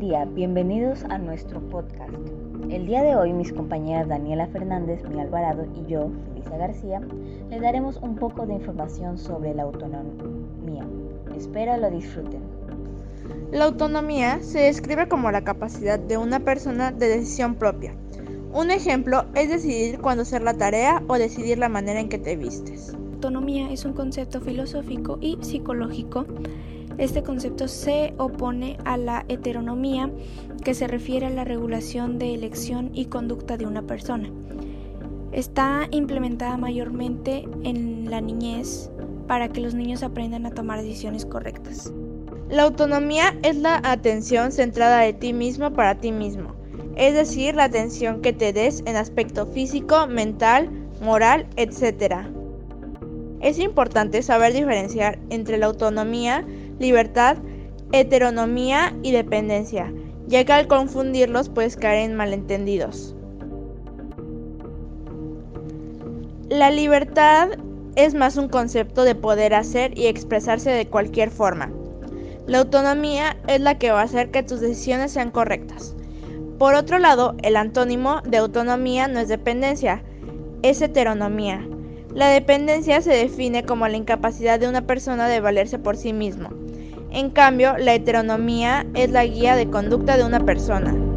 día, bienvenidos a nuestro podcast. El día de hoy mis compañeras Daniela Fernández, mi Alvarado y yo, Felisa García, les daremos un poco de información sobre la autonomía. Espero lo disfruten. La autonomía se describe como la capacidad de una persona de decisión propia. Un ejemplo es decidir cuándo hacer la tarea o decidir la manera en que te vistes. Autonomía es un concepto filosófico y psicológico este concepto se opone a la heteronomía, que se refiere a la regulación de elección y conducta de una persona. Está implementada mayormente en la niñez para que los niños aprendan a tomar decisiones correctas. La autonomía es la atención centrada de ti mismo para ti mismo, es decir, la atención que te des en aspecto físico, mental, moral, etc. Es importante saber diferenciar entre la autonomía libertad, heteronomía y dependencia, ya que al confundirlos puedes caer en malentendidos. La libertad es más un concepto de poder hacer y expresarse de cualquier forma. La autonomía es la que va a hacer que tus decisiones sean correctas. Por otro lado, el antónimo de autonomía no es dependencia, es heteronomía. La dependencia se define como la incapacidad de una persona de valerse por sí mismo. En cambio, la heteronomía es la guía de conducta de una persona.